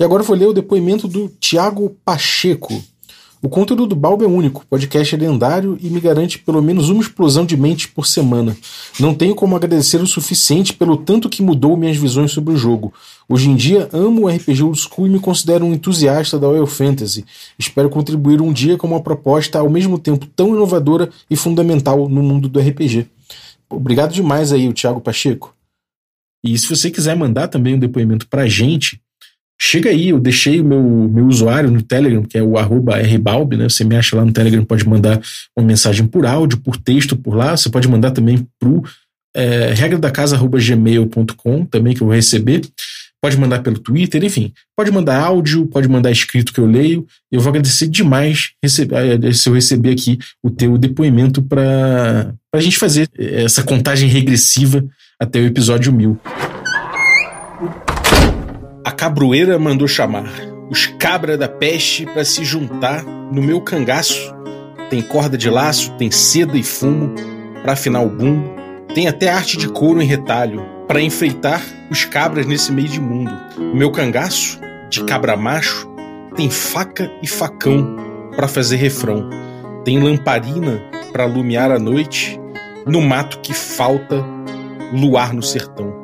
E agora eu vou ler o depoimento do Tiago Pacheco. O conteúdo do Balbo é único, o podcast é lendário e me garante pelo menos uma explosão de mente por semana. Não tenho como agradecer o suficiente pelo tanto que mudou minhas visões sobre o jogo. Hoje em dia amo o RPG Old School e me considero um entusiasta da Oil Fantasy. Espero contribuir um dia com uma proposta ao mesmo tempo tão inovadora e fundamental no mundo do RPG. Obrigado demais aí, o Thiago Pacheco. E se você quiser mandar também um depoimento pra gente, Chega aí, eu deixei o meu, meu usuário no Telegram, que é o rbalb, né? Você me acha lá no Telegram, pode mandar uma mensagem por áudio, por texto por lá. Você pode mandar também pro é, regra da casa@gmail.com também que eu vou receber. Pode mandar pelo Twitter, enfim. Pode mandar áudio, pode mandar escrito que eu leio. Eu vou agradecer demais receber, é, se eu receber aqui o teu depoimento para a gente fazer essa contagem regressiva até o episódio mil. A cabroeira mandou chamar os cabra da peste para se juntar no meu cangaço. Tem corda de laço, tem seda e fumo para afinar o bumbo. Tem até arte de couro em retalho para enfeitar os cabras nesse meio de mundo. O meu cangaço, de cabra macho, tem faca e facão para fazer refrão. Tem lamparina para alumiar a noite. No mato que falta luar no sertão.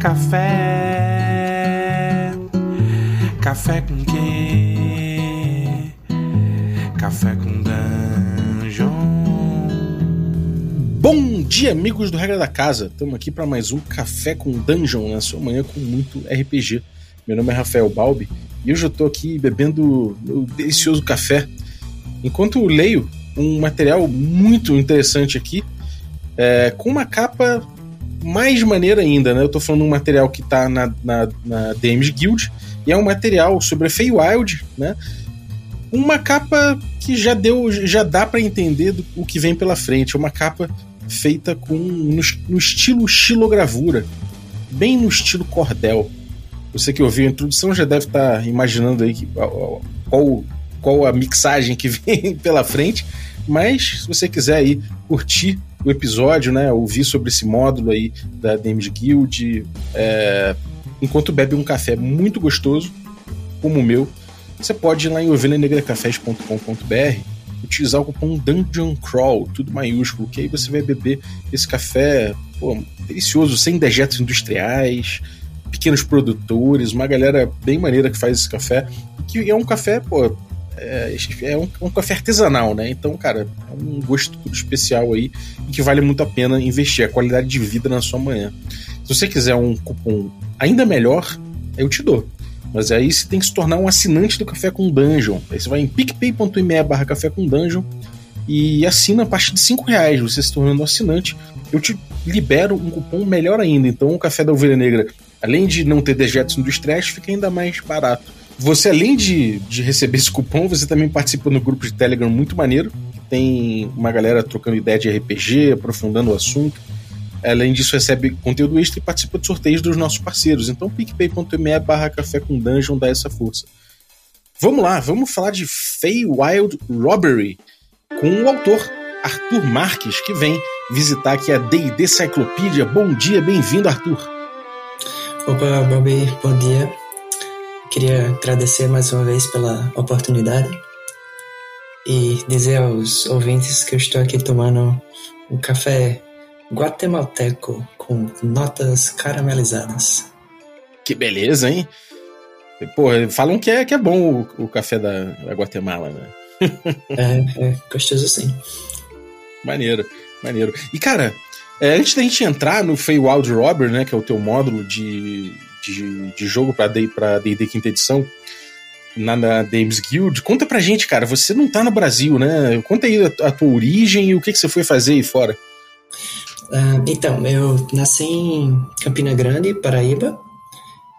Café? Café com quê? Café com dungeon. Bom dia, amigos do Regra da Casa. Estamos aqui para mais um Café com Dungeon na sua manhã com muito RPG. Meu nome é Rafael Balbi e hoje eu estou aqui bebendo o delicioso café enquanto leio um material muito interessante aqui é, com uma capa mais maneira ainda, né? Eu tô falando de um material que tá na, na, na DMs Guild e é um material sobre a Feywild, né? Uma capa que já deu, já dá para entender do, o que vem pela frente. É uma capa feita com no, no estilo xilogravura, bem no estilo cordel. Você que ouviu a introdução já deve estar tá imaginando aí que, qual, qual a mixagem que vem pela frente. Mas se você quiser aí curtir o episódio, né? Ouvir sobre esse módulo aí da Damage Guild, é, enquanto bebe um café muito gostoso, como o meu, você pode ir lá em ovelhanegracafés.com.br utilizar o cupom Dungeon Crawl, tudo maiúsculo, que aí você vai beber esse café pô, delicioso, sem dejetos industriais, pequenos produtores, uma galera bem maneira que faz esse café, que é um café, pô, é, é um, um, café artesanal, né? Então, cara, é um gosto especial aí e que vale muito a pena investir. A qualidade de vida na sua manhã. Se você quiser um cupom ainda melhor, eu te dou. Mas aí você tem que se tornar um assinante do Café com Dungeon. Aí você vai em picpay.me barra café com dungeon e assina a partir de 5 reais. Você se tornando assinante, eu te libero um cupom melhor ainda. Então o Café da Ovelha Negra, além de não ter dejetos industriais, fica ainda mais barato. Você, além de, de receber esse cupom, você também participa no grupo de Telegram muito maneiro. Tem uma galera trocando ideia de RPG, aprofundando o assunto. Além disso, recebe conteúdo extra e participa de sorteios dos nossos parceiros. Então, picpay.me barra café com dungeon dá essa força. Vamos lá, vamos falar de Wild Robbery com o autor Arthur Marques, que vem visitar aqui a D&D Cyclopedia. Bom dia, bem-vindo, Arthur. Opa, Bobby, bom dia. Queria agradecer mais uma vez pela oportunidade e dizer aos ouvintes que eu estou aqui tomando um café guatemalteco com notas caramelizadas. Que beleza, hein? Pô, falam que é, que é bom o, o café da, da, Guatemala, né? é, é gostoso sim. Maneiro, maneiro. E cara, é, antes da gente entrar no Feywild Robber, né, que é o teu módulo de, de, de jogo para D&D quinta edição na, na Games Guild. Conta pra gente, cara, você não tá no Brasil, né? Conta aí a, a tua origem e o que, que você foi fazer aí fora. Uh, então, eu nasci em Campina Grande, Paraíba.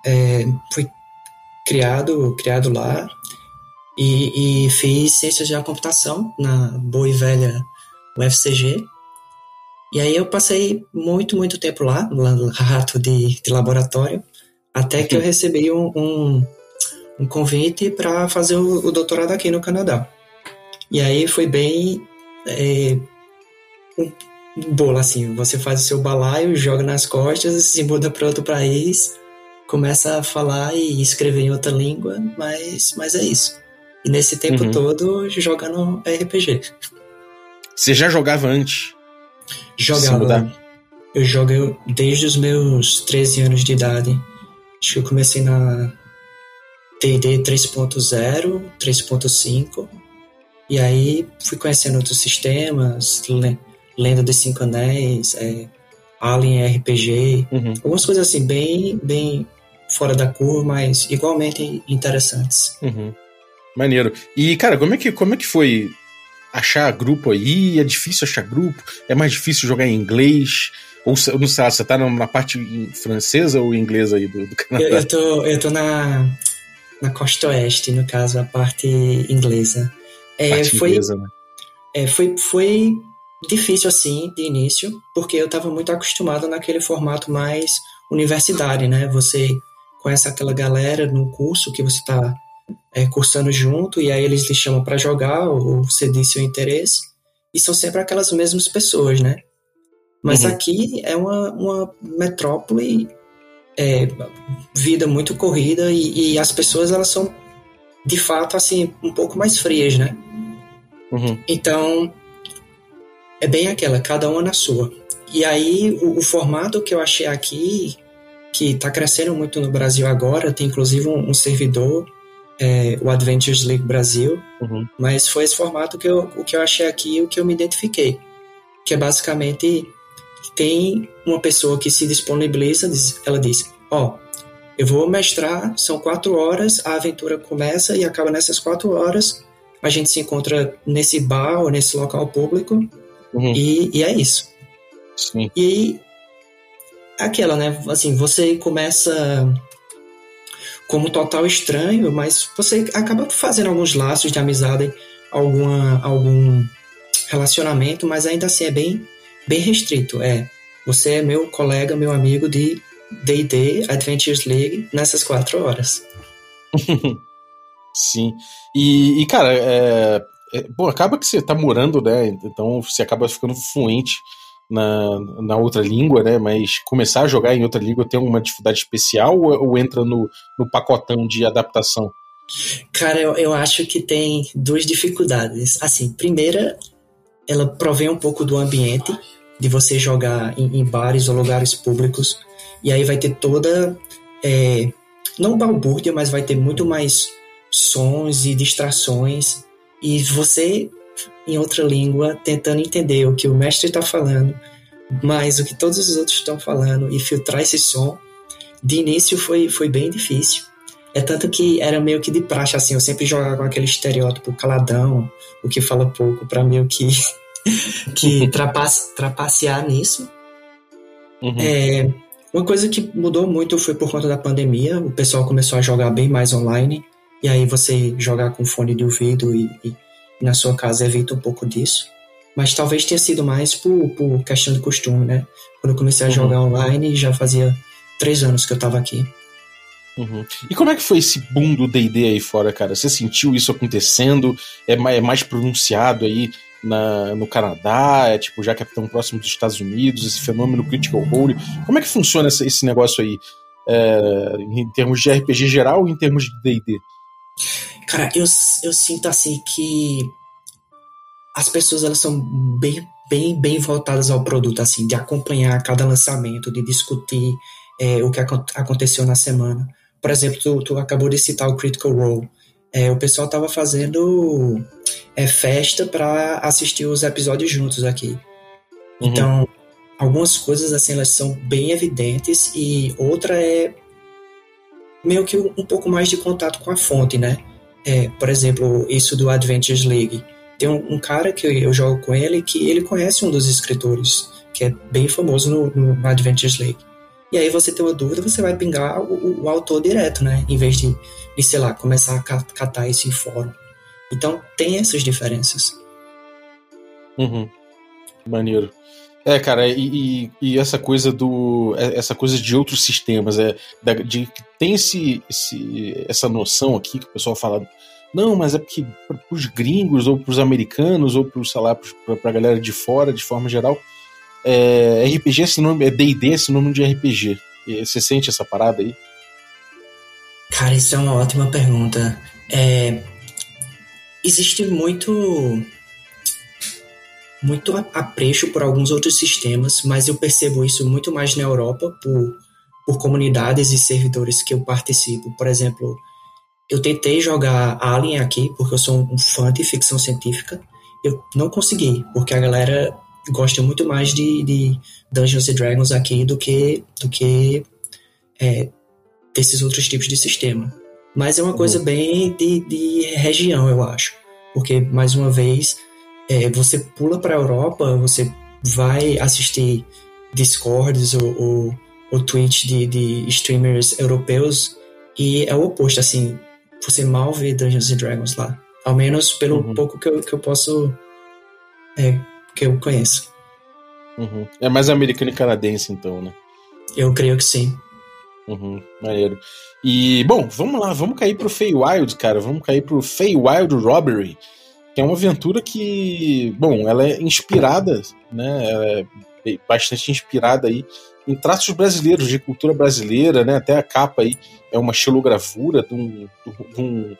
É, fui criado, criado lá e, e, fiz ciências da computação na boa e velha UFCG. E aí eu passei muito, muito tempo lá, no rato de, de laboratório. Até que eu recebi um, um, um convite para fazer o, o, doutorado aqui no Canadá. E aí foi bem. É, um, bolo, assim. Você faz o seu balaio, joga nas costas, se muda para outro país, começa a falar e escrever em outra língua, mas, mas é isso. E nesse tempo Uhum. todo jogando RPG. Você já jogava antes? Jogava. Eu jogo desde os meus 13 anos de idade. Acho que eu comecei na D&D 3.0, 3.5. E aí fui conhecendo outros sistemas, Le- Lenda dos Cinco Anéis, é, Alien RPG, Uhum. algumas coisas assim bem, bem fora da curva, mas igualmente interessantes. Uhum. Maneiro. E, cara, como é, que, como é que foi achar grupo aí? É difícil achar grupo? É mais difícil jogar em inglês? Ou não sei, você tá na- parte francesa ou inglesa aí do, do Eu, Canadá? eu tô, eu tô na, na costa oeste, no caso, a parte inglesa. É, parte foi, inglesa, né? É, foi, foi difícil assim de início, porque eu estava muito acostumado naquele formato mais universidade, né? Você conhece aquela galera no curso que você está cursando junto, e aí eles lhe chamam para jogar, ou você diz seu interesse, e são sempre aquelas mesmas pessoas, né? Mas Uhum. aqui é uma, uma metrópole, é, vida muito corrida, e, e as pessoas elas são de fato assim um pouco mais frias, né? Uhum. Então, é bem aquela, cada uma na sua. E aí, o, o formato que eu achei aqui, que está crescendo muito no Brasil agora, tem inclusive um, um servidor, é, o Adventures League Brasil, Uhum. mas foi esse formato que eu, o que eu achei aqui o que eu me identifiquei. Que é basicamente, tem uma pessoa que se disponibiliza, ela diz, ó, eu vou mestrar, são quatro horas, a aventura começa e acaba nessas quatro horas, a gente se encontra nesse bar ou nesse local público Uhum. e, e é isso. Sim. E aquela, né? Assim, você começa como total estranho, mas você acaba fazendo alguns laços de amizade, alguma, algum relacionamento, mas ainda assim é bem, bem restrito. É, você é meu colega, meu amigo de D&D Adventures League nessas quatro horas. Sim. E, e, cara, é, é, bom, acaba que você tá morando, né? Então você acaba ficando fluente na, na outra língua, né? Mas começar a jogar em outra língua tem uma dificuldade especial ou, ou entra no, no pacotão de adaptação? Cara, eu, eu acho que tem duas dificuldades. Assim, primeira, ela provém um pouco do ambiente, de você jogar em, em bares ou lugares públicos, e aí vai ter toda. é, não balbúrdia, mas vai ter muito mais sons e distrações, e você, em outra língua, tentando entender o que o mestre está falando, mais o que todos os outros estão falando, e filtrar esse som. De início foi, foi bem difícil. É tanto que era meio que de praxe, assim, eu sempre jogava com aquele estereótipo caladão, o que fala pouco, pra meio que, que trapace, trapacear nisso. Uhum. É, uma coisa que mudou muito foi por conta da pandemia, o pessoal começou a jogar bem mais online, e aí você jogar com fone de ouvido e, e na sua casa evita um pouco disso. Mas talvez tenha sido mais por, por questão de costume, né? Quando eu comecei a Uhum. jogar online, já fazia três anos que eu tava aqui. Uhum. E como é que foi esse boom do D&D aí fora, cara? Você sentiu isso acontecendo? É mais, é mais pronunciado aí na, no Canadá? É tipo, já que é tão próximo dos Estados Unidos, esse fenômeno Critical Role. Como é que funciona esse, negócio aí? É, em termos de RPG geral ou em termos de D&D? Cara, eu, eu sinto assim que as pessoas elas são bem, bem, bem voltadas ao produto, assim, de acompanhar cada lançamento, de discutir é, o que acon- aconteceu na semana. Por exemplo, tu, tu acabou de citar o Critical Role. É, o pessoal tava fazendo é, festa para assistir os episódios juntos aqui. Uhum. Então, algumas coisas assim elas são bem evidentes e outra é meio que um, um pouco mais de contato com a fonte, né? É, por exemplo, isso do Adventures League. Tem um, um cara que eu jogo com ele que ele conhece um dos escritores, que é bem famoso no, no Adventures League. E aí você tem uma dúvida, você vai pingar o, o- o autor direto, né? Em vez de, de, sei lá, começar a ca- catar isso em fórum. Então tem essas diferenças. Uhum. Maneiro. É, cara, e, e- e essa coisa do. é- Essa coisa de outros sistemas, é, de tem esse, esse, essa noção aqui que o pessoal fala. Não, mas é porque para os gringos, ou para os americanos, ou para sei lá, pra, pra galera de fora, de forma geral, é, RPG é sinônimo, é D&D é sinônimo de RPG. Você sente essa parada aí? Cara, isso é uma ótima pergunta. É, existe muito muito apreço por alguns outros sistemas, mas eu percebo isso muito mais na Europa por, por comunidades e servidores que eu participo. Por exemplo, eu tentei jogar Alien aqui porque eu sou um fã de ficção científica. Eu não consegui, porque a galera gosta muito mais de, de Dungeons and Dragons aqui do que do que é, desses outros tipos de sistema. Mas é uma coisa bem de, de região, eu acho. Porque, mais uma vez, é, você pula para a Europa, você vai assistir Discords ou, ou, ou Twitch de, de streamers europeus e é o oposto, assim, você mal vê Dungeons and Dragons lá. Ao menos pelo uhum. pouco que eu, que eu posso. É, que eu conheço. Uhum. É mais americano e canadense, então, né? Eu creio que sim. Uhum, maneiro. E, bom, vamos lá, vamos cair pro Feywild, cara. Vamos cair pro Feywild Robbery, que é uma aventura que, bom, ela é inspirada, né? Ela é bastante inspirada aí em traços brasileiros, de cultura brasileira, né? Até a capa aí é uma xilogravura de um, de um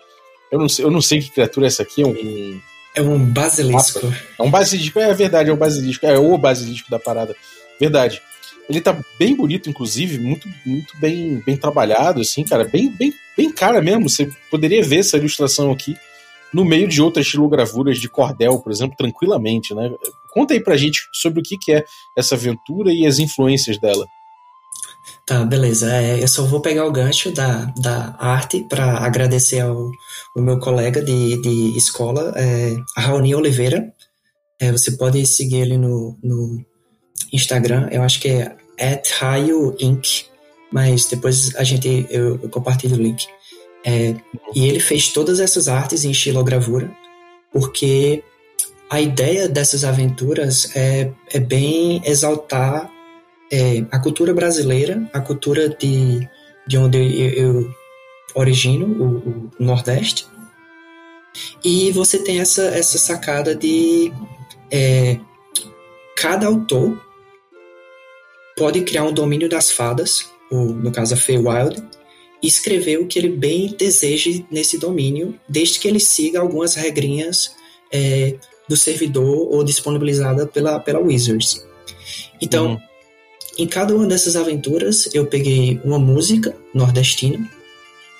eu não sei, eu não sei que criatura é essa aqui, é um é um basilisco. É um basilisco, é verdade, é um basilisco, é o basilisco da parada. Verdade. Ele tá bem bonito, inclusive, muito, muito bem, bem trabalhado, assim, cara, bem, bem, bem cara mesmo. Você poderia ver essa ilustração aqui no meio de outras estilogravuras de cordel, por exemplo, tranquilamente, né? Conta aí pra gente sobre o que, que é essa aventura e as influências dela. Tá, beleza. É, eu só vou pegar o gancho da, da arte para agradecer ao, ao, meu colega de, de escola, é, Raoni Oliveira. É, você pode seguir ele no, no Instagram, eu acho que é at Inc. Mas depois a gente eu, eu compartilho o link. É, e ele fez todas essas artes em estilogravura, porque a ideia dessas aventuras é, é bem exaltar é, a cultura brasileira, a cultura de, de onde eu, eu origino, o, o, Nordeste. E você tem essa, essa sacada de é, cada autor pode criar um domínio das fadas, ou no caso a Feywild, e escrever o que ele bem deseje nesse domínio, desde que ele siga algumas regrinhas é, do servidor ou disponibilizada pela, pela Wizards. Então, uhum. Em cada uma dessas aventuras, eu peguei uma música nordestina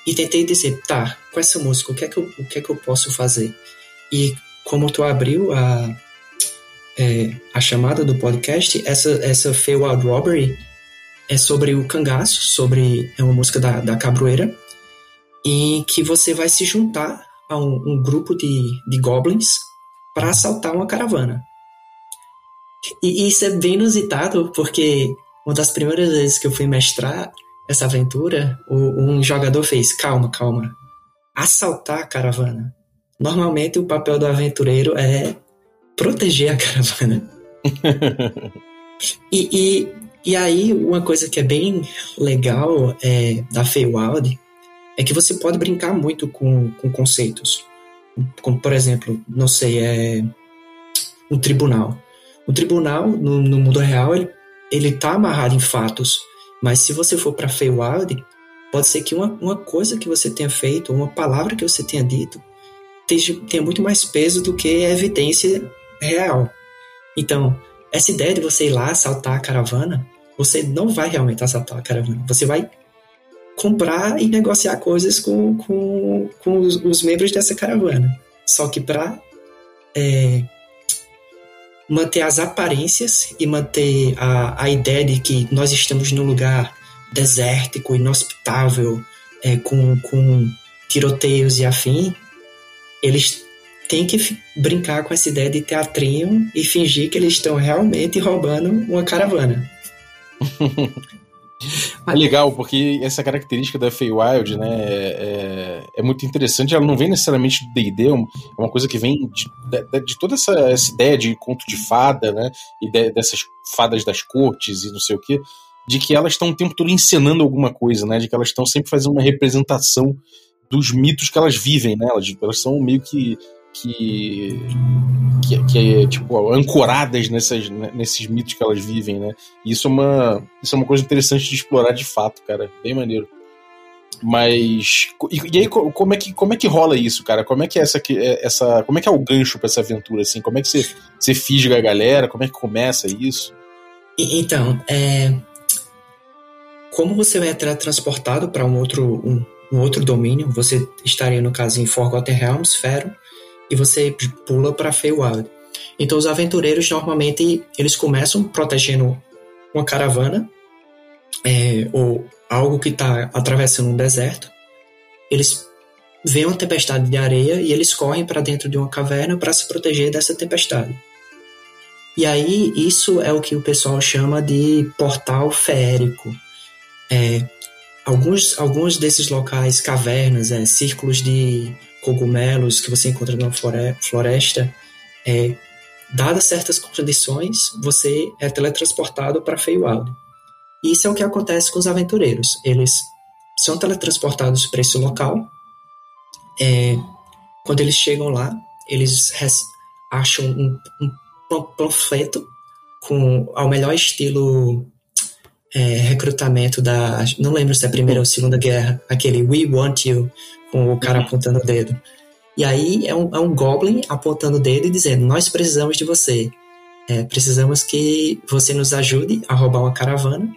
e tentei dizer, tá, com essa música, o que é que eu, o que é que eu posso fazer? E como tu abriu a, é, a chamada do podcast, essa, essa Wild Robbery é sobre o cangaço, sobre é uma música da, da Cabroeira, em que você vai se juntar a um, um grupo de, de goblins para assaltar uma caravana. E, e isso é bem inusitado, porque uma das primeiras vezes que eu fui mestrar essa aventura, um jogador fez: calma, calma, assaltar a caravana. Normalmente o papel do aventureiro é proteger a caravana. e, e, e, aí, uma coisa que é bem legal é, da Feywild é que você pode brincar muito com, com conceitos. Como, por exemplo, não sei, é um tribunal. O tribunal, no, no mundo real, ele, ele tá amarrado em fatos. Mas se você for para Feywild, pode ser que uma, uma coisa que você tenha feito, uma palavra que você tenha dito, tenha, tenha muito mais peso do que evidência real. Então, essa ideia de você ir lá assaltar a caravana, você não vai realmente assaltar a caravana. Você vai comprar e negociar coisas com, com, com os, os membros dessa caravana. Só que para é, manter as aparências e manter a, a ideia de que nós estamos num lugar desértico, inhospitável, é, com, com tiroteios e afim, eles tem que brincar com essa ideia de teatrinho e fingir que eles estão realmente roubando uma caravana. É legal, porque essa característica da Feywild, né, é, é, muito interessante. Ela não vem necessariamente do D&D, é uma coisa que vem de, de, de toda essa, essa, ideia de conto de fada, né, e de, dessas fadas das cortes e não sei o que, de que elas estão o tempo todo encenando alguma coisa, né, de que elas estão sempre fazendo uma representação dos mitos que elas vivem, né, elas, elas são meio que que, que, que é tipo ancoradas nessas, nesses mitos que elas vivem, né? E isso é uma isso é uma coisa interessante de explorar de fato, cara, bem maneiro. Mas e, e, aí como é que como é que rola isso, cara? Como é que é essa é, essa como é que é o gancho para essa aventura assim? Como é que você você fisga a galera? Como é que começa isso? Então, é como você é transportado para um outro um, um, outro domínio, você estaria no caso em Forgotten Realms, Fero, e você pula para Feywild. Então os aventureiros normalmente eles começam protegendo uma caravana é, ou algo que está atravessando um deserto. Eles veem uma tempestade de areia e eles correm para dentro de uma caverna para se proteger dessa tempestade. E aí isso é o que o pessoal chama de portal férico. É, alguns, alguns desses locais, cavernas, é, círculos de cogumelos que você encontra numa floresta, é, dadas certas condições, você é teletransportado para Feywild. Isso é o que acontece com os aventureiros. Eles são teletransportados para esse local. É, quando eles chegam lá, eles acham um, um panfleto com ao melhor estilo é, recrutamento da. Não lembro se é a primeira ou segunda guerra, aquele We Want You, com o cara uhum. apontando o dedo. E aí é um, é um Goblin apontando o dedo e dizendo: Nós precisamos de você. É, precisamos que você nos ajude a roubar uma caravana.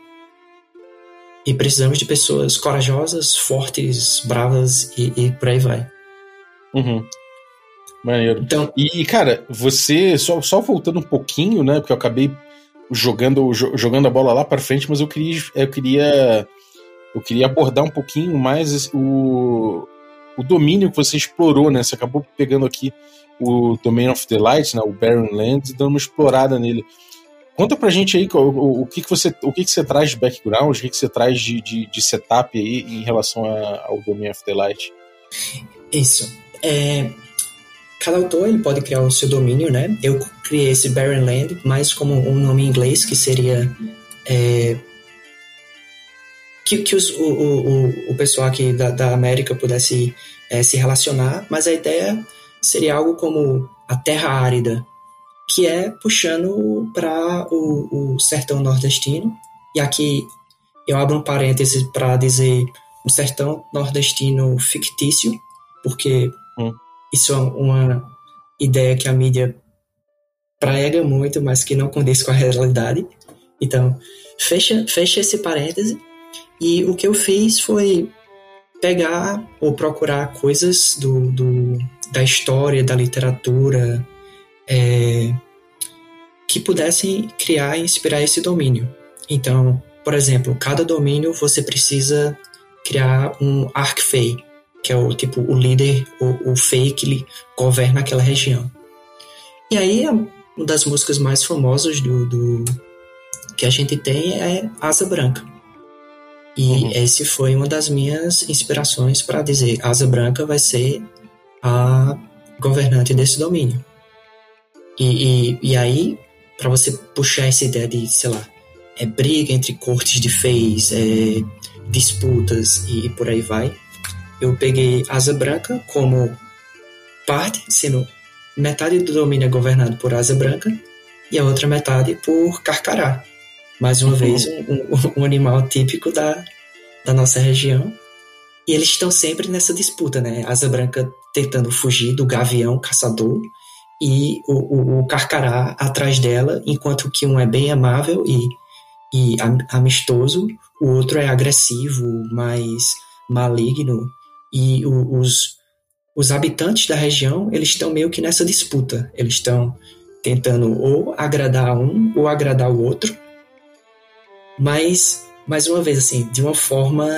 E precisamos de pessoas corajosas, fortes, bravas e, e por aí vai. Uhum. Maneiro. Então, e, cara, você, só, só voltando um pouquinho, né? Porque eu acabei jogando, jogando a bola lá para frente, mas eu queria, eu queria eu queria abordar um pouquinho mais o, o domínio que você explorou, né? Você acabou pegando aqui o Domain of the Light, né? o Barren Lands, e dando uma explorada nele. Conta pra gente aí o, o, o que, que, você, o que, que você traz de background, o que, que você traz de, de, de setup aí em relação a, ao Domain of the Light. Isso. É, cada autor ele pode criar o seu domínio, né? Eu criei esse Barren Land mais como um nome em inglês que seria é, que, que os, o, o, o pessoal aqui da, da América pudesse é, se relacionar, mas a ideia seria algo como a Terra Árida, que é puxando para o, o sertão nordestino. E aqui eu abro um parêntese para dizer um sertão nordestino fictício, porque hum. isso é uma ideia que a mídia prega muito, mas que não condiz com a realidade. Então, fecha, fecha esse parêntese e o que eu fiz foi pegar ou procurar coisas do, do da história, da literatura, é, que pudessem criar e inspirar esse domínio. Então, por exemplo, cada domínio você precisa criar um arcfey, que é o tipo o líder, o, o fei que governa aquela região. E aí, uma das músicas mais famosas do, do que a gente tem é Asa Branca. E uhum. esse foi uma das minhas inspirações para dizer Asa Branca vai ser a governante desse domínio. E, e, e aí, para você puxar essa ideia de, sei lá, é briga entre cortes de feis, é, disputas e, e por aí vai, eu peguei Asa Branca como parte, sendo metade do domínio é governado por Asa Branca e a outra metade por Carcará mais uma uhum. vez, um, um, um, animal típico da, da nossa região. E eles estão sempre nessa disputa, né? Asa Branca tentando fugir do gavião caçador e o, o, o carcará atrás dela, enquanto que um é bem amável e, e amistoso, o outro é agressivo, mais maligno. E o, os, os habitantes da região, eles estão meio que nessa disputa. Eles estão tentando ou agradar um ou agradar o outro mas, mais uma vez, assim, de uma forma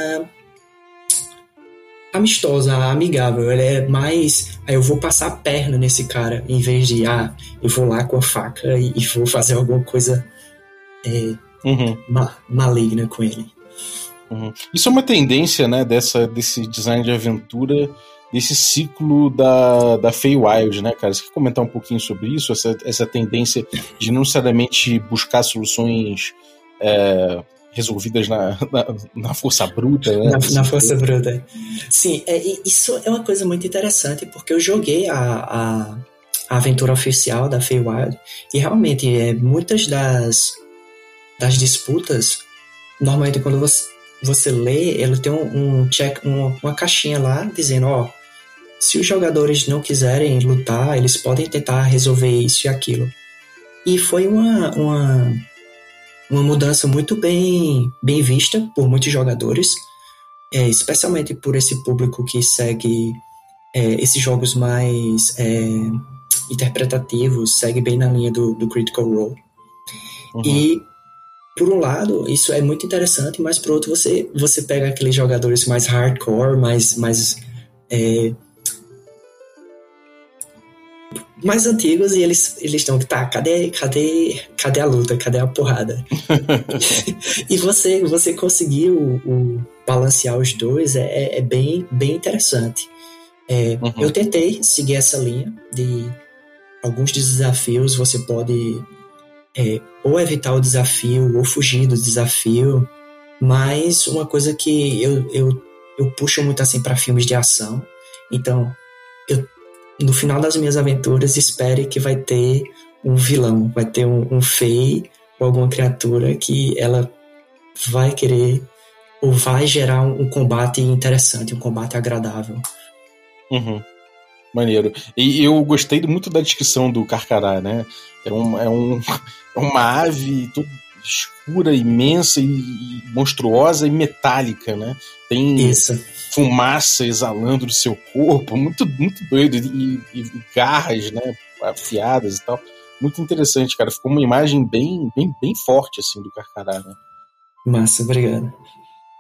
amistosa, amigável. Ela é mais. Aí eu vou passar a perna nesse cara, em vez de, ah, eu vou lá com a faca e, e vou fazer alguma coisa é, uhum. ma maligna com ele. Uhum. Isso é uma tendência, né, dessa, desse design de aventura, desse ciclo da, da Feywild, né, cara? Você quer comentar um pouquinho sobre isso? Essa, essa tendência de não necessariamente buscar soluções é, resolvidas na, na, na, força bruta, né? Na, na força bruta. Sim, é, isso é uma coisa muito interessante, porque eu joguei a, a, a aventura oficial da Feywild e realmente é, muitas das, das disputas, normalmente quando você, você lê, ele tem um, um check, uma, uma caixinha lá dizendo, ó, se os jogadores não quiserem lutar, eles podem tentar resolver isso e aquilo. E foi uma, uma uma mudança muito bem, bem vista por muitos jogadores, é, especialmente por esse público que segue é, esses jogos mais é, interpretativos, segue bem na linha do, do Critical Role. Uhum. E, por um lado, isso é muito interessante, mas por outro, você, você pega aqueles jogadores mais hardcore, mais, mais é, mais antigos e eles eles estão tá cadê cadê cadê a luta? Cadê a porrada? E você você conseguiu o, balancear os dois é, é, é, bem bem interessante. É, uhum. eu tentei seguir essa linha de alguns desafios você pode é, ou evitar o desafio ou fugir do desafio mas uma coisa que eu, eu, eu puxo muito assim para filmes de ação. Então eu no final das minhas aventuras, espere que vai ter um vilão, vai ter um, um fei ou alguma criatura que ela vai querer ou vai gerar um, um combate interessante, um combate agradável. Uhum. Maneiro. E eu gostei muito da descrição do Carcará, né? É, um, é, um, é uma ave toda escura, imensa e, e monstruosa e metálica, né? Tem Isso fumaça exalando do seu corpo, muito, muito doido, e, e, e, garras, né, afiadas e tal. Muito interessante, cara. Ficou uma imagem bem, bem, bem forte, assim, do Carcará, né? Massa, obrigado.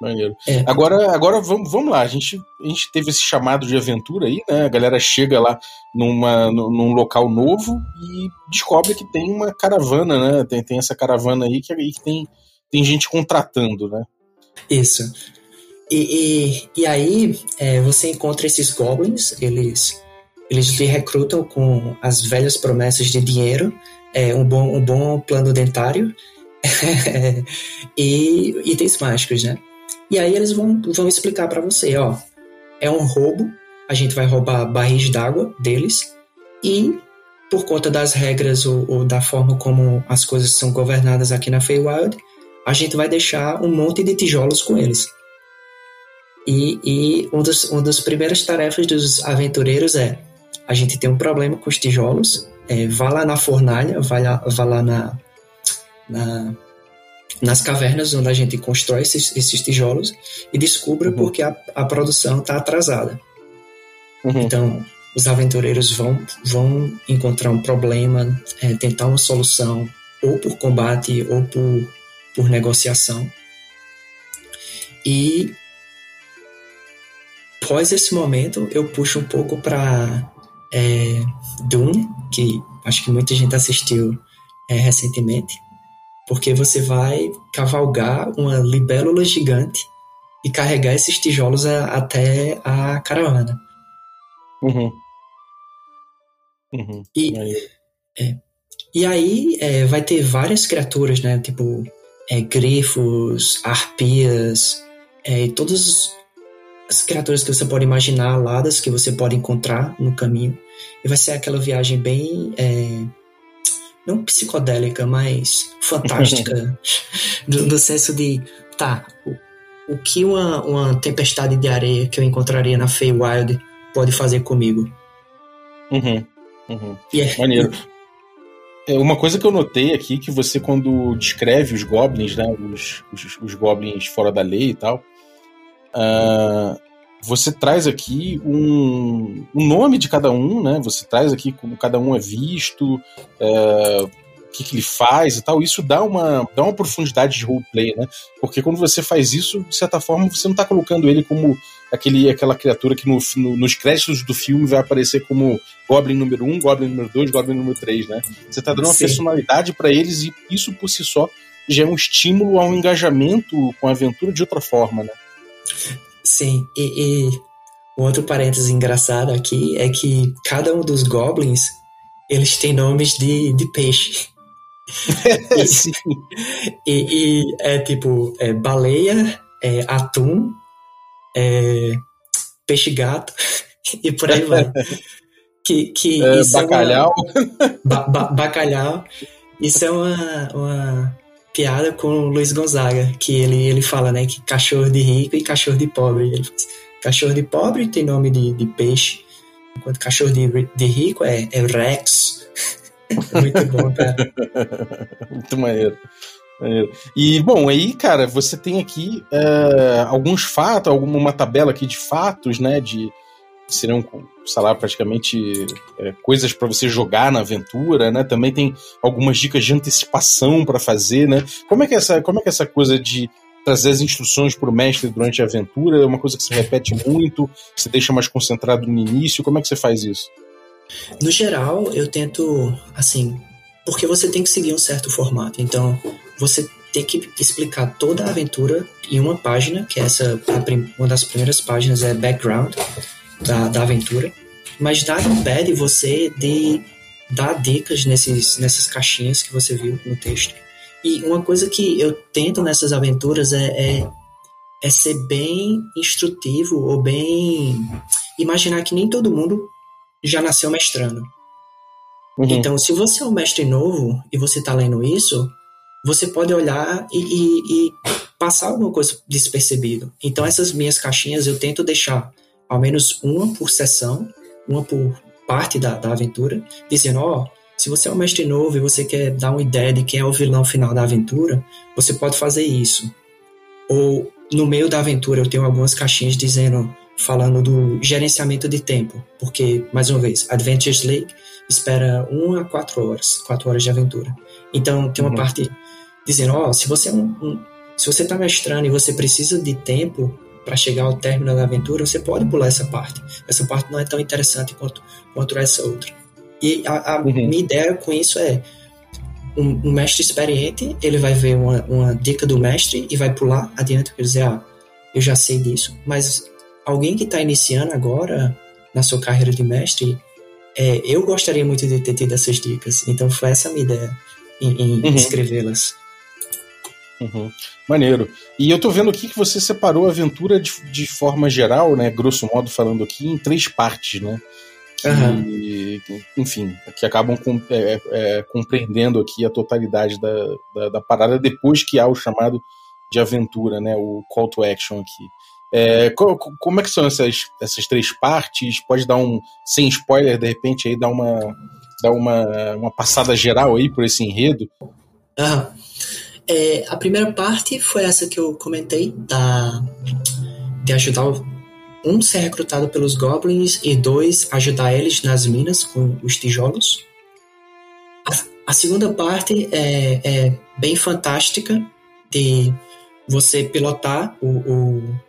Maneiro. É. Agora, agora vamos, vamos lá. A gente, a gente teve esse chamado de aventura aí, né? A galera chega lá numa, num local novo e descobre que tem uma caravana, né? Tem, tem essa caravana aí que, aí que tem, tem gente contratando, né? Isso. E, e, e aí é, você encontra esses goblins, eles, eles te recrutam com as velhas promessas de dinheiro, é, um, bom, um bom plano dentário e itens mágicos, né? E aí eles vão, vão explicar para você, ó, é um roubo, a gente vai roubar barris d'água deles e por conta das regras ou, ou, da forma como as coisas são governadas aqui na Feywild, a gente vai deixar um monte de tijolos com eles. E, e um dos, uma das primeiras tarefas dos aventureiros é: a gente tem um problema com os tijolos, é, vá lá na fornalha, vá lá, vá lá na, na, nas cavernas onde a gente constrói esses, esses tijolos e descubra uhum. porque a, a produção está atrasada. Uhum. Então, os aventureiros vão, vão encontrar um problema, é, tentar uma solução, ou por combate ou por, por negociação. E após esse momento, eu puxo um pouco para é, Dune, que acho que muita gente assistiu é, recentemente, porque você vai cavalgar uma libélula gigante e carregar esses tijolos a, até a caravana. Uhum. Uhum. E, é, e aí é, vai ter várias criaturas, né? Tipo é, grifos, arpias, é, e todos as criaturas que você pode imaginar, aladas que você pode encontrar no caminho. E vai ser aquela viagem bem. É, não psicodélica, mas fantástica. do, do, senso de. Tá, o, o que uma, uma tempestade de areia que eu encontraria na Feywild pode fazer comigo? Uhum. Uhum. Yeah. Maneiro. É, uma coisa que eu notei aqui que você, quando descreve os goblins, né? Os, os, os goblins fora da lei e tal Uh, você traz aqui um, um, nome de cada um, né? Você traz aqui como cada um é visto, uh, o que, que, ele faz e tal. Isso dá uma, dá uma profundidade de roleplay, né? Porque quando você faz isso, de certa forma, você não está colocando ele como aquele, aquela criatura que no, no, nos créditos do filme vai aparecer como Goblin número 1, um, Goblin número 2, Goblin número 3, né? Você está dando uma Sim. personalidade para eles e isso por si só já é um estímulo ao engajamento com a aventura de outra forma, né? Sim, e, e um outro parênteses engraçado aqui é que cada um dos goblins eles têm nomes de, de peixe. e. E, e, é tipo é, baleia, é, atum, é, peixe-gato e por aí vai. Que, que é, bacalhau. É uma, ba, ba, bacalhau. Isso é uma, uma piada com o Luiz Gonzaga, que ele, ele fala, né, que cachorro de rico e cachorro de pobre. Ele fala, cachorro de pobre tem nome de, de peixe, enquanto cachorro de, de rico é, é Rex. é muito bom, cara. muito maneiro. E, bom, aí, cara, você tem aqui é, alguns fatos, alguma tabela aqui de fatos, né, de seriam, sei lá, praticamente é, coisas para você jogar na aventura, né? Também tem algumas dicas de antecipação para fazer, né? Como é que é essa, como é que é essa coisa de trazer as instruções para o mestre durante a aventura é uma coisa que se repete muito, que você deixa mais concentrado no início? Como é que você faz isso? No geral, eu tento, assim, porque você tem que seguir um certo formato. Então, você tem que explicar toda a aventura em uma página, que é essa, uma das primeiras páginas é background da, da aventura, mas nada impede você de dar dicas nesses, nessas caixinhas que você viu no texto. E uma coisa que eu tento nessas aventuras é, é, é ser bem instrutivo ou bem. imaginar que nem todo mundo já nasceu mestrando. Uhum. Então, se você é um mestre novo e você está lendo isso, você pode olhar e, e, e, passar alguma coisa despercebido. Então, essas minhas caixinhas eu tento deixar ao menos uma por sessão, uma por parte da, da aventura, dizendo: ó, oh, se você é um mestre novo e você quer dar uma ideia de quem é o vilão final da aventura, você pode fazer isso. Ou no meio da aventura eu tenho algumas caixinhas dizendo, falando do gerenciamento de tempo, porque mais uma vez, Adventures League espera 1 a 4 horas, 4 horas de aventura. Então tem uma uhum. parte dizendo, ó, oh, se você é um, um se você está mestrando e você precisa de tempo para chegar ao término da aventura, você pode pular essa parte. Essa parte não é tão interessante quanto, quanto essa outra. E a, a uhum. minha ideia com isso é um, um, mestre experiente, ele vai ver uma, uma dica do mestre e vai pular adiante e dizer, ah, eu já sei disso. Mas alguém que está iniciando agora na sua carreira de mestre, é, eu gostaria muito de ter tido essas dicas. Então foi essa a minha ideia em, em uhum. escrevê-las. Uhum. Maneiro. E eu tô vendo aqui que você separou a aventura de, de forma geral, né? Grosso modo falando aqui, em três partes, né? Que, uhum. enfim, que acabam com, é, é, compreendendo aqui a totalidade da, da, da, parada depois que há o chamado de aventura, né? O call to action aqui. É, co, como é que são essas, essas três partes? Pode dar um, sem spoiler, de repente, aí dar uma, dar uma, uma passada geral aí por esse enredo? Aham. Uhum. É, a primeira parte foi essa que eu comentei, da, de ajudar um ser recrutado pelos goblins e dois ajudar eles nas minas com os tijolos. A, a segunda parte é, é, bem fantástica de você pilotar o, o,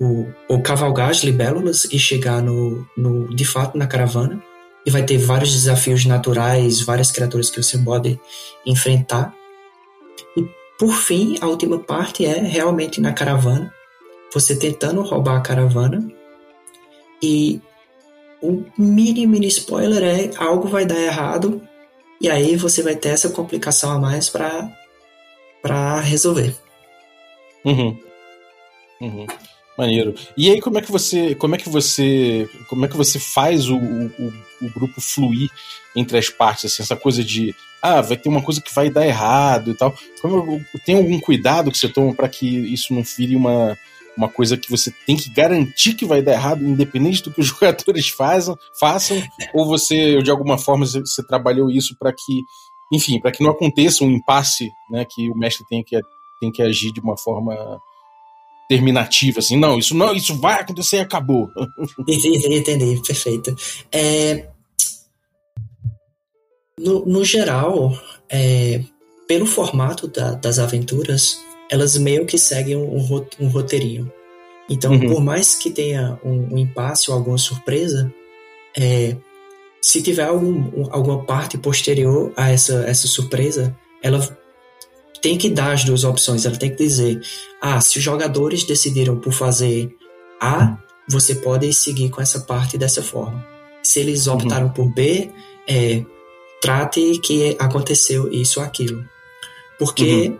o, o cavalgar as libélulas e chegar no, no, de fato na caravana. E vai ter vários desafios naturais, várias criaturas que você pode enfrentar. E por fim, a última parte é realmente na caravana, você tentando roubar a caravana. E o mini mini spoiler é algo vai dar errado e aí você vai ter essa complicação a mais para para resolver. Uhum. Uhum. Maneiro. E aí como é que você como é que você como é que você faz o, o, o grupo fluir entre as partes assim, essa coisa de ah, vai ter uma coisa que vai dar errado e tal. Como, tem algum cuidado que você toma para que isso não vire uma, uma coisa que você tem que garantir que vai dar errado, independente do que os jogadores fazem, façam, ou você, de alguma forma, você, você trabalhou isso para que, enfim, para que não aconteça um impasse, né, que o mestre tem que, tem que agir de uma forma terminativa, assim, não, isso não, isso vai acontecer e acabou. Entendi, entendi, perfeito. É, no, no geral, é, pelo formato da, das aventuras, elas meio que seguem um, um roteirinho. Então, uhum. por mais que tenha um, um impasse ou alguma surpresa, é, se tiver algum, alguma parte posterior a essa, essa surpresa, ela tem que dar as duas opções. Ela tem que dizer: ah, se os jogadores decidiram por fazer A, você pode seguir com essa parte dessa forma. Se eles optaram uhum. por B, é, trate que aconteceu isso ou aquilo. Porque uhum.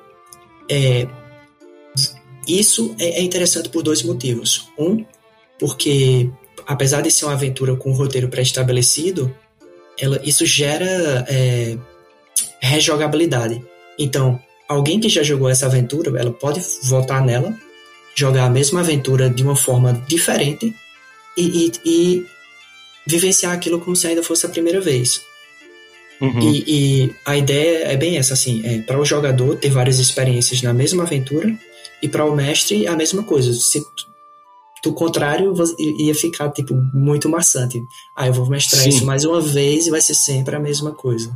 é, isso é, é interessante por dois motivos. Um, porque apesar de ser uma aventura com um roteiro pré-estabelecido, isso gera é, rejogabilidade. Então, alguém que já jogou essa aventura, ela pode voltar nela, jogar a mesma aventura de uma forma diferente e, e, e vivenciar aquilo como se ainda fosse a primeira vez. Uhum. E, e, a ideia é bem essa, assim, é para o jogador ter várias experiências na mesma aventura e para o mestre a mesma coisa. Se do contrário, ia ficar, tipo, muito maçante. Ah, eu vou mestrar Sim. isso mais uma vez e vai ser sempre a mesma coisa.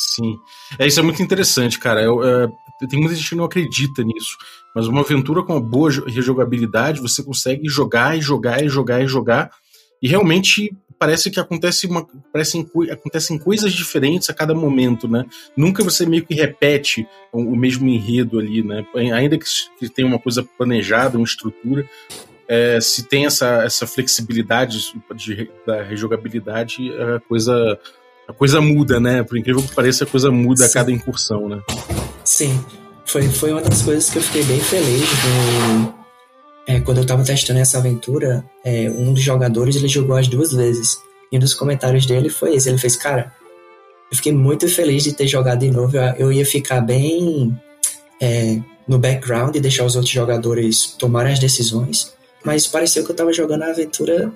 Sim. É, isso é muito interessante, cara. Eu, é, tem muita gente que não acredita nisso. Mas uma aventura com uma boa rejogabilidade, você consegue jogar e jogar e jogar e jogar. E realmente parece que acontece uma, parecem, acontecem coisas diferentes a cada momento, né? Nunca você meio que repete o, o mesmo enredo ali, né? Ainda que, que tenha uma coisa planejada, uma estrutura, é, se tem essa, essa flexibilidade de, da rejogabilidade, a coisa, a coisa muda, né? Por incrível que pareça, a coisa muda Sim. a cada incursão, né? Sim. Foi, foi uma das coisas que eu fiquei bem feliz é, quando eu estava testando essa aventura. É, um dos jogadores ele jogou as duas vezes. E um dos comentários dele foi esse: ele fez, cara, eu fiquei muito feliz de ter jogado de novo. Eu, eu ia ficar bem é, no background e deixar os outros jogadores tomarem as decisões. Mas pareceu que eu tava jogando a aventura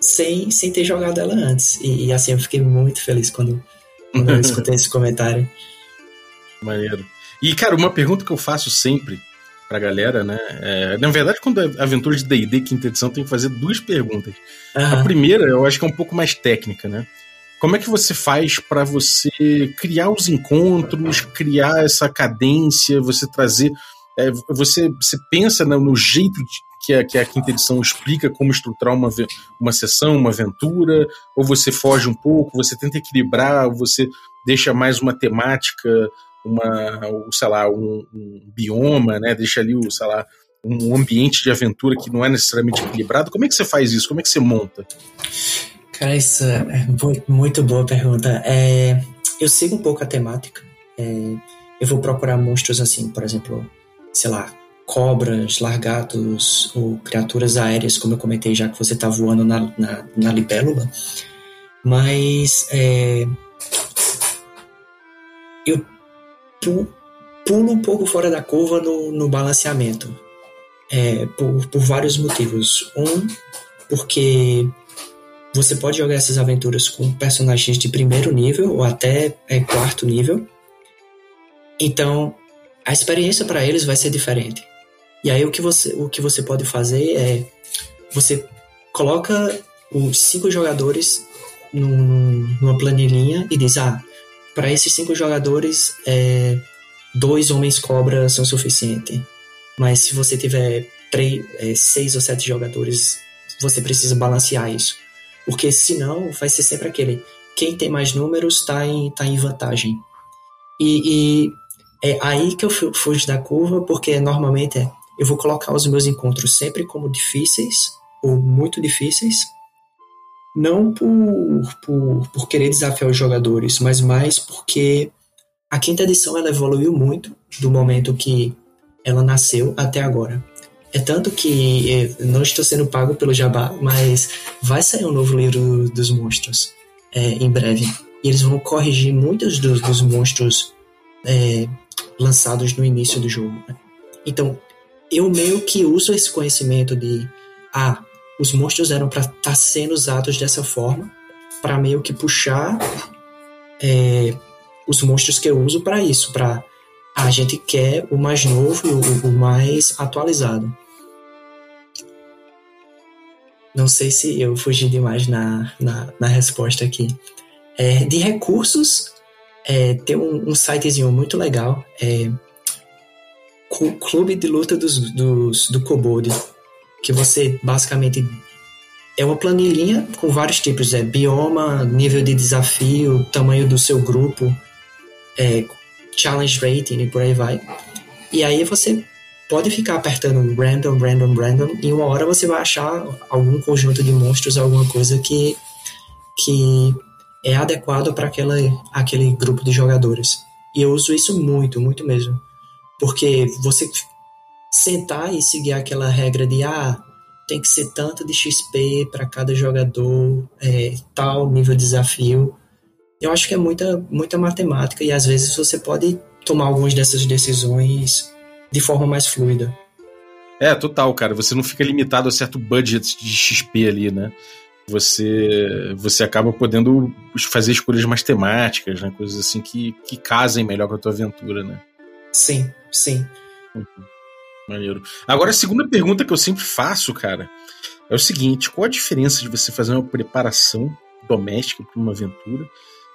sem, sem ter jogado ela antes. E, e assim, eu fiquei muito feliz quando, quando eu escutei esse comentário. Maneiro. E, cara, uma pergunta que eu faço sempre pra galera, né? É, na verdade, quando é aventura de D&D quinta edição, tem que fazer duas perguntas. Uhum. A primeira, eu acho que é um pouco mais técnica, né? Como é que você faz para você criar os encontros, criar essa cadência, você trazer... É, você, você pensa no jeito de, que a, que a quinta edição explica como estruturar uma, uma sessão, uma aventura, ou você foge um pouco, você tenta equilibrar, você deixa mais uma temática, uma, sei lá, um, um bioma, né? Deixa ali sei lá, um ambiente de aventura que não é necessariamente equilibrado. Como é que você faz isso? Como é que você monta? Cara, isso é muito boa pergunta. É, eu sigo um pouco a temática. É, eu vou procurar monstros assim, por exemplo, sei lá, cobras, largatos ou criaturas aéreas, como eu comentei já que você está voando na, na, na, libélula. Mas é, eu pulo um pouco fora da curva no, no balanceamento. É, por, por vários motivos. Um, porque você pode jogar essas aventuras com personagens de primeiro nível ou até é, quarto nível. Então, a experiência para eles vai ser diferente. E aí o que você, o que você pode fazer é você coloca os cinco jogadores num, numa planilhinha e diz: ah, para esses cinco jogadores, é, dois homens cobra são suficiente. Mas se você tiver três, é, seis ou sete jogadores, você precisa balancear isso. Porque senão vai ser sempre aquele: quem tem mais números está em, tá em vantagem. E, e é aí que eu fujo da curva, porque normalmente é eu vou colocar os meus encontros sempre como difíceis ou muito difíceis, não por, por, por querer desafiar os jogadores, mas mais porque a quinta edição ela evoluiu muito do momento que ela nasceu até agora. É tanto que é, não estou sendo pago pelo Jabá, mas vai sair um novo livro dos monstros é, em breve. E eles vão corrigir muitos dos, dos monstros é, lançados no início do jogo. Né? Então, eu meio que uso esse conhecimento de ah, os monstros eram para estar tá sendo usados dessa forma para meio que puxar é, os monstros que eu uso para isso, para a gente quer o mais novo o, o, mais atualizado. Não sei se eu fugi demais na, na, na resposta aqui. É, de recursos, é, tem um, um sitezinho muito legal. É, clube de luta dos, dos, do Kobold, que você basicamente é uma planilhinha com vários tipos, é bioma, nível de desafio, tamanho do seu grupo, é, challenge rating e por aí vai. E aí você pode ficar apertando random, random, random, e uma hora você vai achar algum conjunto de monstros, alguma coisa que, que é adequado para aquele grupo de jogadores. E eu uso isso muito, muito mesmo. Porque você sentar e seguir aquela regra de ah, tem que ser tanto de XP para cada jogador, é, tal nível de desafio. Eu acho que é muita, muita matemática e às vezes você pode tomar algumas dessas decisões de forma mais fluida. É, total, cara. Você não fica limitado a certo budget de XP ali, né? Você, você acaba podendo fazer escolhas mais temáticas, né? Coisas assim que, que casem melhor com a tua aventura, né? Sim, sim. Uhum. Maneiro. Agora, a segunda pergunta que eu sempre faço, cara, é o seguinte: qual a diferença de você fazer uma preparação doméstica para uma aventura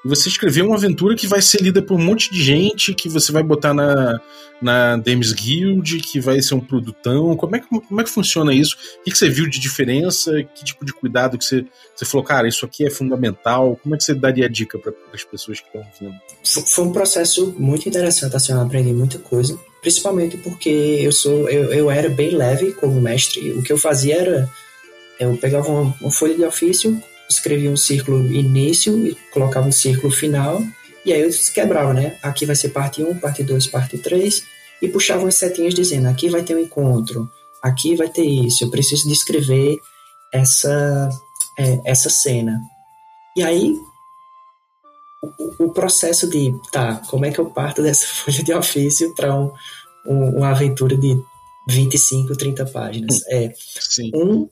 você escrever uma aventura que vai ser lida por um monte de gente, que você vai botar na, na Dames Guild, que vai ser um produtão. Como é que, como é que funciona isso? O que, que você viu de diferença? Que tipo de cuidado que você, você falou, cara, isso aqui é fundamental? Como é que você daria dica para as pessoas que estão ouvindo? Foi um processo muito interessante, assim, eu aprendi muita coisa, principalmente porque eu sou eu, eu era bem leve como mestre. O que eu fazia era eu pegava uma, uma folha de ofício, escrevia um círculo início e colocava um círculo final, e aí eu quebrava, né? Aqui vai ser parte 1, parte 2, parte 3, e puxava umas setinhas dizendo: aqui vai ter um encontro, aqui vai ter isso, eu preciso descrever essa, é, essa cena. E aí, o, o, processo de, tá, como é que eu parto dessa folha de ofício para um, um, uma aventura de 25, 30 páginas? É, Sim. um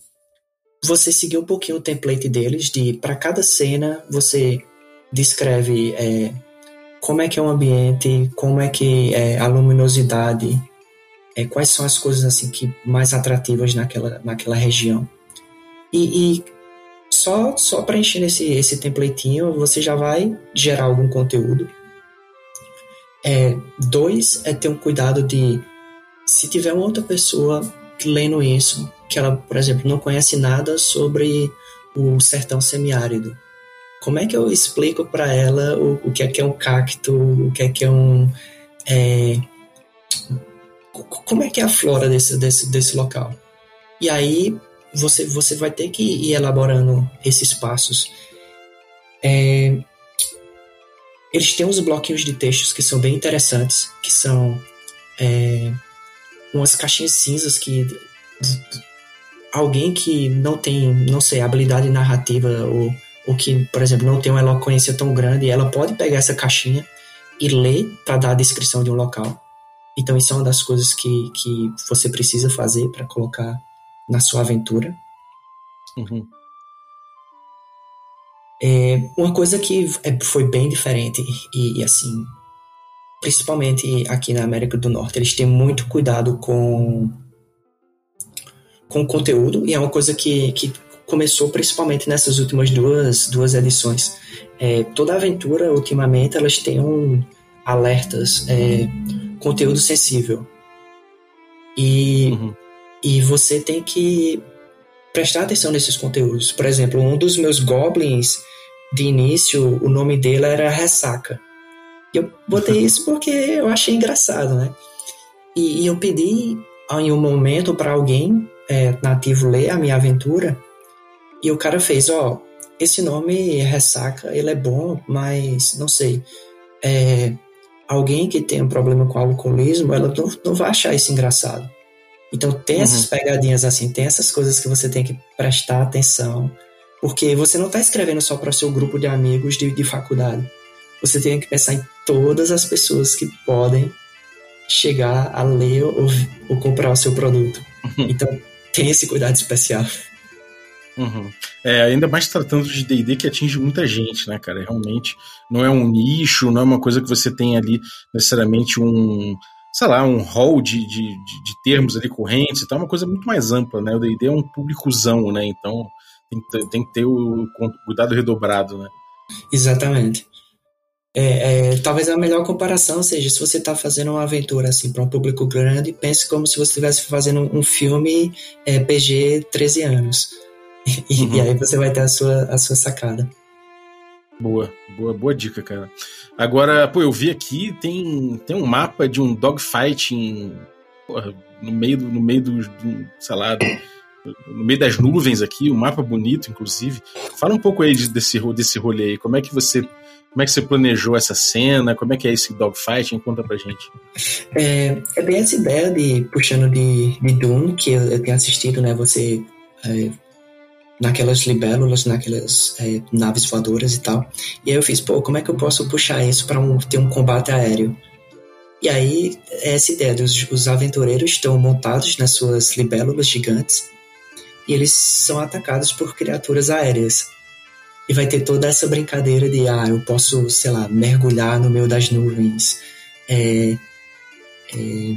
você seguir um pouquinho o template deles, de para cada cena você descreve é, como é que é o ambiente, como é que é a luminosidade, é, quais são as coisas assim que mais atrativas naquela, naquela região. E, e só, só preenchendo esse, esse templatinho você já vai gerar algum conteúdo. É, dois é ter um cuidado de se tiver uma outra pessoa lendo isso, que ela, por exemplo, não conhece nada sobre o sertão semiárido. Como é que eu explico para ela o, o, que é que é um cacto, o que é que é um. É, como é que é a flora desse, desse, desse local? E aí você, você vai ter que ir elaborando esses passos. É, eles têm uns bloquinhos de textos que são bem interessantes, que são é, umas caixinhas cinzas que alguém que não tem, não sei, habilidade narrativa ou, ou que, por exemplo, não tem uma eloquência tão grande, ela pode pegar essa caixinha e ler para dar a descrição de um local. Então, isso é uma das coisas que, que você precisa fazer para colocar na sua aventura. Uhum. É, uma coisa que é, foi bem diferente e, e, assim, principalmente aqui na América do Norte, eles têm muito cuidado com com conteúdo, e é uma coisa que, que começou principalmente nessas últimas duas, duas edições. É, toda aventura, ultimamente, elas têm um alertas, é, conteúdo sensível. E, uhum. e você tem que prestar atenção nesses conteúdos. Por exemplo, um dos meus goblins de início, o nome dele era Ressaca. Eu botei isso porque eu achei engraçado, né? E, e eu pedi em um momento para alguém é, nativo ler a minha aventura e o cara fez, ó, oh, esse nome ressaca, ele é bom, mas não sei, é, alguém que tem um problema com alcoolismo, ela não, não vai achar isso engraçado. Então tem uhum. essas pegadinhas assim, tem essas coisas que você tem que prestar atenção, porque você não está escrevendo só para o seu grupo de amigos de, de faculdade. Você tem que pensar em todas as pessoas que podem chegar a ler ou, ou comprar o seu produto. Então tem esse cuidado especial. Uhum. É, ainda mais tratando de D&D que atinge muita gente, né, cara? Realmente não é um nicho, não é uma coisa que você tem ali necessariamente um, sei lá, um hall de, de, de, termos ali correntes e tal, é uma coisa muito mais ampla, né? O D&D é um públicozão, né? Então tem, tem que ter o cuidado redobrado, né? Exatamente. É, é, talvez a melhor comparação seja se você está fazendo uma aventura assim para um público grande, pense como se você estivesse fazendo um filme é, PG 13 anos. E, uhum. e, aí você vai ter a sua, a sua sacada. Boa, boa, boa dica, cara. Agora, pô, eu vi aqui, tem, tem um mapa de um dogfight em, porra, no meio do, no meio do, do sei lá, do, no meio das nuvens aqui, um mapa bonito, inclusive. Fala um pouco aí desse, desse rolê aí. Como é que você como é que você planejou essa cena? Como é que é esse dogfighting? Conta pra gente. É, é bem essa ideia de puxando de, de Dune, que eu, eu tenho assistido, né? Você é, naquelas libélulas, naquelas é, naves voadoras e tal. E aí eu fiz, pô, como é que eu posso puxar isso para um, ter um combate aéreo? E aí, é essa ideia dos os aventureiros estão montados nas suas libélulas gigantes e eles são atacados por criaturas aéreas. E vai ter toda essa brincadeira de, ah, eu posso, sei lá, mergulhar no meio das nuvens, é, é,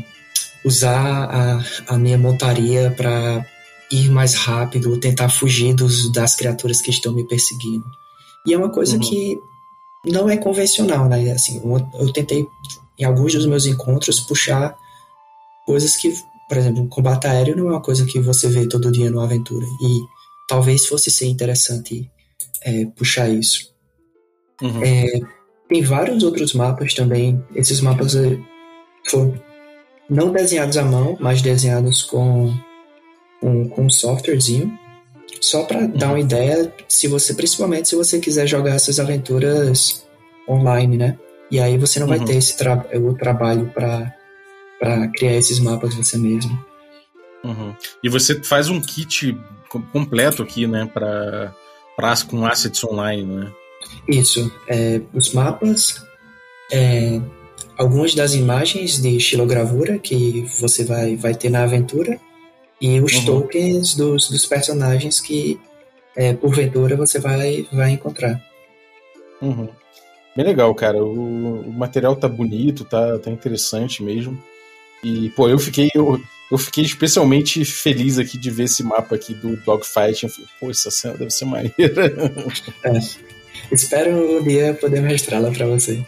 usar a, a minha montaria para ir mais rápido, tentar fugir dos, das criaturas que estão me perseguindo. E é uma coisa uhum. que não é convencional, né? Assim, eu tentei, em alguns dos meus encontros, puxar coisas que, por exemplo, combate aéreo não é uma coisa que você vê todo dia numa aventura. E talvez fosse ser interessante é, puxar isso. Uhum. É, tem vários outros mapas também. Esses mapas é, foram não desenhados à mão, mas desenhados com, com, com um softwarezinho. Só para uhum. dar uma ideia, se você, principalmente se você quiser jogar essas aventuras online, né? E aí você não vai uhum. ter esse tra o trabalho para criar esses mapas você mesmo. Uhum. E você faz um kit completo aqui, né, para com assets online, né? Isso. É, os mapas, é, algumas das imagens de xilogravura que você vai, vai ter na aventura e os uhum. tokens dos, dos personagens que, é, porventura, você vai, vai encontrar. Uhum. Bem legal, cara. O, o, material tá bonito, tá, tá interessante mesmo. E, pô, eu fiquei. Eu, eu fiquei especialmente feliz aqui de ver esse mapa aqui do Dogfight. Eu falei, pô, essa cena deve ser maneira. É. Espero um dia poder mostrá-la pra você.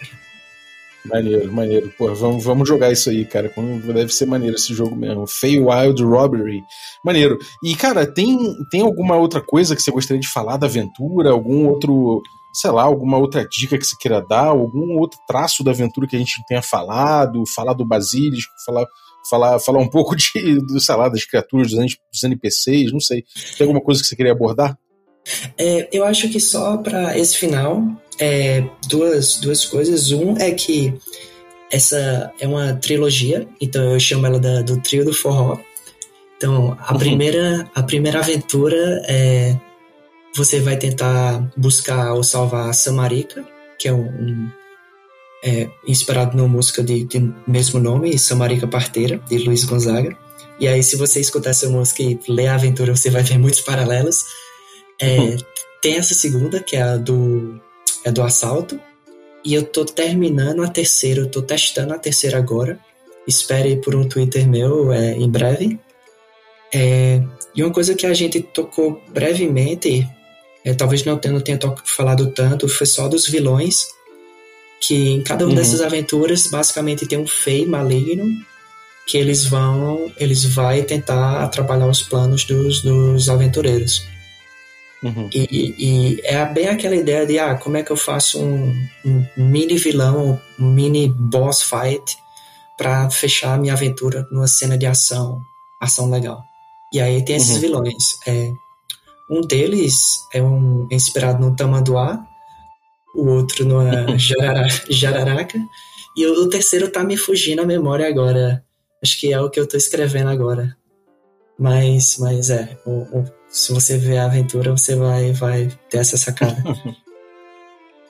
Maneiro, maneiro. Pô, vamos, vamos jogar isso aí, cara. Deve ser maneiro esse jogo mesmo. Wild Robbery. Maneiro. E, cara, tem, tem alguma outra coisa que você gostaria de falar da aventura? Algum outro, sei lá, alguma outra dica que você queira dar? Algum outro traço da aventura que a gente tenha falado? Falar do Basílico? Falar falar, falar um pouco de, do, sei lá, das criaturas, dos NPCs, não sei. Tem alguma coisa que você queria abordar? É, eu acho que só para esse final, é, duas, duas coisas. Um é que essa é uma trilogia, então eu chamo ela da, do trio do forró. Então, a, uhum. primeira, a primeira aventura é você vai tentar buscar ou salvar a Samarica, que é um, um é, inspirado numa música de, de, mesmo nome, Samarica Parteira, de Luiz Gonzaga. E aí, se você escutar essa música e ler a aventura, você vai ver muitos paralelos. É, uhum. Tem essa segunda, que é a do, é do assalto. E eu tô terminando a terceira, eu tô testando a terceira agora. Espere por um Twitter meu é, em breve. É, e uma coisa que a gente tocou brevemente, é, talvez não tenha, não tenha falado tanto, foi só dos vilões que em cada uma uhum. dessas aventuras basicamente tem um fei maligno que eles vão eles vai tentar atrapalhar os planos dos, dos aventureiros uhum. e, e, é bem aquela ideia de ah como é que eu faço um, um mini vilão um mini boss fight para fechar a minha aventura numa cena de ação ação legal e aí tem esses uhum. vilões é, um deles é um inspirado no Tamanduá o outro no Jararaca. E o, terceiro tá me fugindo a memória agora. Acho que é o que eu tô escrevendo agora. Mas, mas é, o, o, se você ver a aventura, você vai, vai ter essa sacada.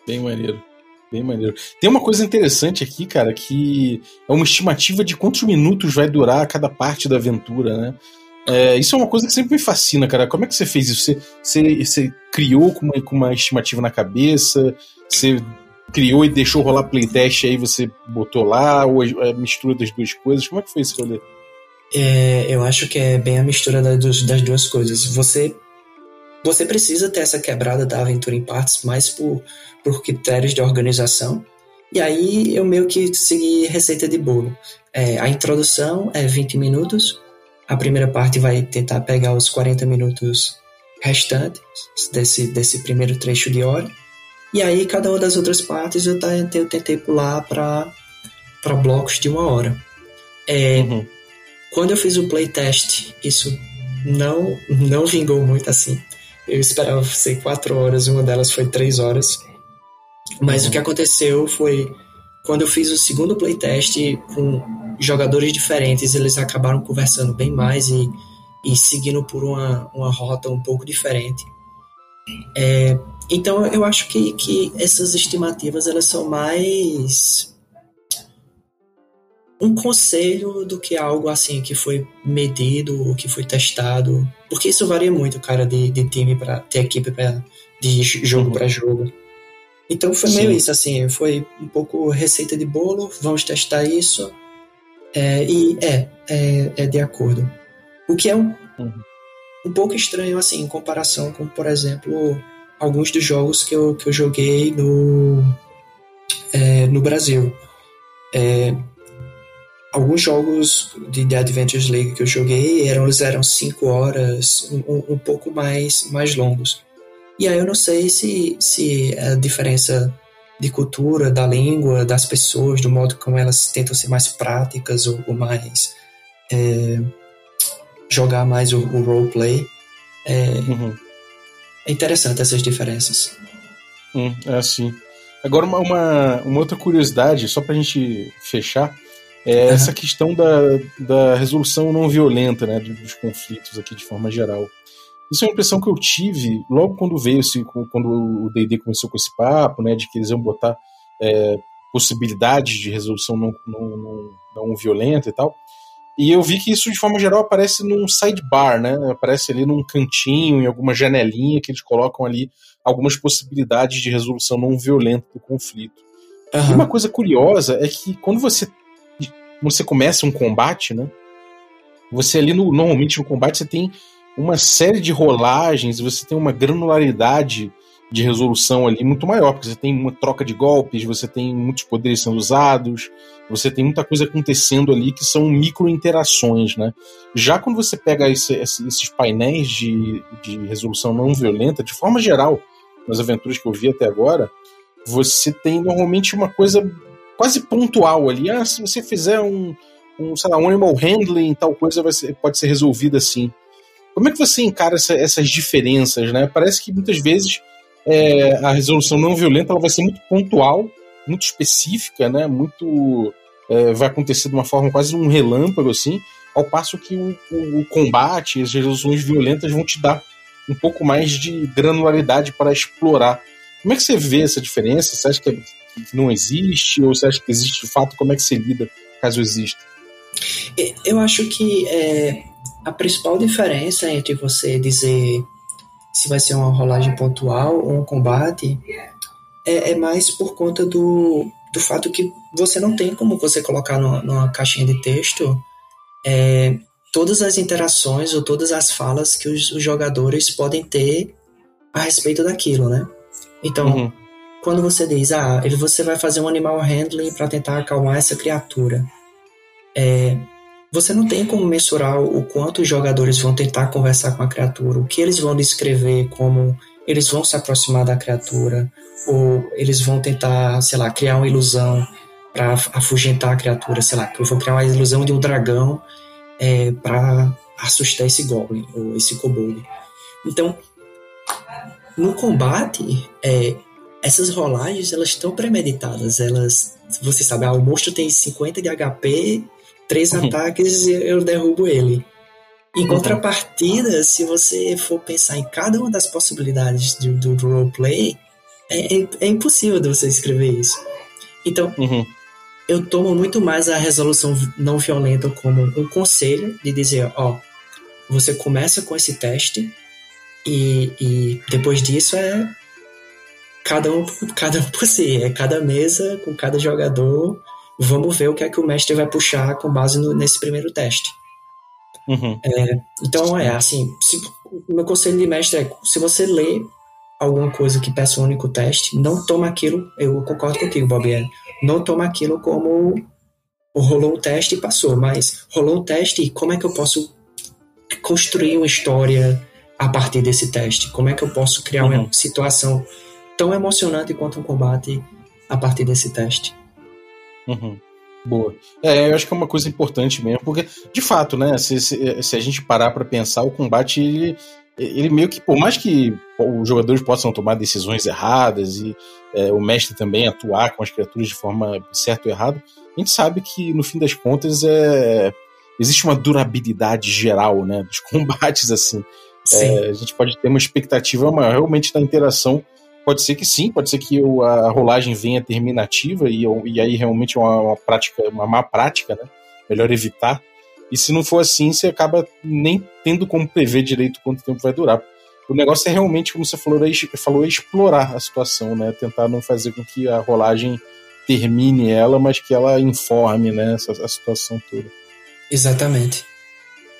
Bem maneiro. Bem maneiro. Tem uma coisa interessante aqui, cara, que é uma estimativa de quantos minutos vai durar cada parte da aventura, né? É, isso é uma coisa que sempre me fascina, cara. Como é que você fez isso? Você, você, você criou com uma, com uma estimativa na cabeça? Você criou e deixou rolar playtest aí você botou lá? Ou a mistura das duas coisas? Como é que foi esse? É, eu acho que é bem a mistura das, das duas coisas. Você você precisa ter essa quebrada da aventura em partes mais por, por critérios de organização. E aí eu meio que segui receita de bolo. É, a introdução é 20 minutos, a primeira parte vai tentar pegar os 40 minutos restantes desse, desse primeiro trecho de hora. E aí, cada uma das outras partes eu, eu tentei pular para blocos de uma hora. É, uhum. Quando eu fiz o playtest, isso não, não vingou muito assim. Eu esperava ser quatro horas, uma delas foi três horas. Mas uhum. o que aconteceu foi quando eu fiz o segundo playtest com jogadores diferentes, eles acabaram conversando bem mais e, e seguindo por uma, uma rota um pouco diferente. É, então eu acho que, que essas estimativas elas são mais um conselho do que algo assim que foi medido ou que foi testado, porque isso varia muito, cara, de, de time para de equipe para de jogo para jogo. Então foi Sim. meio isso assim, foi um pouco receita de bolo, vamos testar isso é, e é, é, é de acordo. O que é um, uhum. um pouco estranho assim em comparação com, por exemplo, alguns dos jogos que eu, que eu joguei no é, no Brasil. É, alguns jogos de The Adventures League que eu joguei eram, eles eram cinco horas, um, um pouco mais, mais longos. E aí eu não sei se, se a diferença de cultura, da língua, das pessoas, do modo como elas tentam ser mais práticas ou, ou mais. É, jogar mais o, o roleplay. É, uhum. é interessante essas diferenças. Hum, é assim. Agora, uma, uma, uma outra curiosidade, só pra gente fechar é essa questão da, da resolução não violenta né, dos conflitos aqui de forma geral. Isso é uma impressão que eu tive logo quando veio esse, quando o D&D começou com esse papo, né, de que eles iam botar é, possibilidades de resolução não, não, não, não, violenta e tal. E eu vi que isso de forma geral aparece num sidebar, né? Aparece ali num cantinho, em alguma janelinha que eles colocam ali algumas possibilidades de resolução não violenta do conflito. Uhum. E uma coisa curiosa é que quando você você começa um combate, né? Você ali no, normalmente no combate você tem uma série de rolagens, você tem uma granularidade de resolução ali muito maior, porque você tem uma troca de golpes, você tem muitos poderes sendo usados, você tem muita coisa acontecendo ali que são micro interações, né? Já quando você pega esse, esses painéis de, de resolução não violenta, de forma geral, nas aventuras que eu vi até agora, você tem normalmente uma coisa quase pontual ali. Ah, se você fizer um, um sei lá, um animal handling, tal coisa vai ser, pode ser resolvida assim. Como é que você encara essa, essas diferenças, né? Parece que muitas vezes é, a resolução não violenta ela vai ser muito pontual, muito específica, né? Muito é, vai acontecer de uma forma quase um relâmpago assim, ao passo que o, o, o combate, as resoluções violentas vão te dar um pouco mais de granularidade para explorar. Como é que você vê essa diferença? Você acha que é não existe? Ou você acha que existe de fato? Como é que se lida caso exista? Eu acho que é, a principal diferença entre você dizer se vai ser uma rolagem pontual ou um combate é, é mais por conta do, do fato que você não tem como você colocar no, numa caixinha de texto é, todas as interações ou todas as falas que os, os, jogadores podem ter a respeito daquilo, né? Então, uhum quando você diz, ah, você vai fazer um animal handling para tentar acalmar essa criatura, é, você não tem como mensurar o quanto os jogadores vão tentar conversar com a criatura, o que eles vão descrever como eles vão se aproximar da criatura, ou eles vão tentar, sei lá, criar uma ilusão para afugentar a criatura, sei lá, que eu vou criar uma ilusão de um dragão é, para assustar esse goblin ou esse kobold. Então, no combate, é, essas rolagens elas estão premeditadas. Elas, você sabe, ah, o monstro tem 50 de HP, três uhum. ataques e eu derrubo ele. Em uhum. contrapartida, se você for pensar em cada uma das possibilidades do, do, do roleplay, é, é, é, impossível de você escrever isso. Então, uhum. eu tomo muito mais a resolução não violenta como um conselho de dizer, ó, você começa com esse teste e, e depois disso é cada um, cada um por si, é cada mesa com cada jogador. Vamos ver o que é que o mestre vai puxar com base no, nesse primeiro teste. Uhum. É, então, é assim: se, o meu conselho de mestre é: se você lê alguma coisa que peça um único teste, não toma aquilo. Eu concordo contigo, Bob. É, não toma aquilo como rolou um teste e passou, mas rolou um teste e como é que eu posso construir uma história a partir desse teste? Como é que eu posso criar uhum. uma situação tão emocionante quanto um combate a partir desse teste. Uhum. Boa. É, eu acho que é uma coisa importante mesmo, porque, de fato, né, se, se, se a gente parar para pensar, o combate, ele, ele meio que, por mais que os jogadores possam tomar decisões erradas e é, o mestre também atuar com as criaturas de forma certa ou errada, a gente sabe que, no fim das contas, é, existe uma durabilidade geral, né, dos combates, assim. É, a gente pode ter uma expectativa maior realmente da interação Pode ser que sim, pode ser que a rolagem venha terminativa e, e aí realmente é uma, uma prática, uma má prática, né? Melhor evitar. E se não for assim, você acaba nem tendo como prever direito quanto tempo vai durar. O negócio é realmente, como você falou, é, falou, é explorar a situação, né? Tentar não fazer com que a rolagem termine ela, mas que ela informe, né, essa, a situação toda. Exatamente.